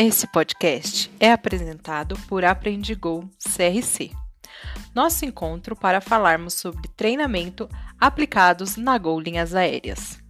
Esse podcast é apresentado por Aprendigol CRC. Nosso encontro para falarmos sobre treinamento aplicados na Gol Linhas Aéreas.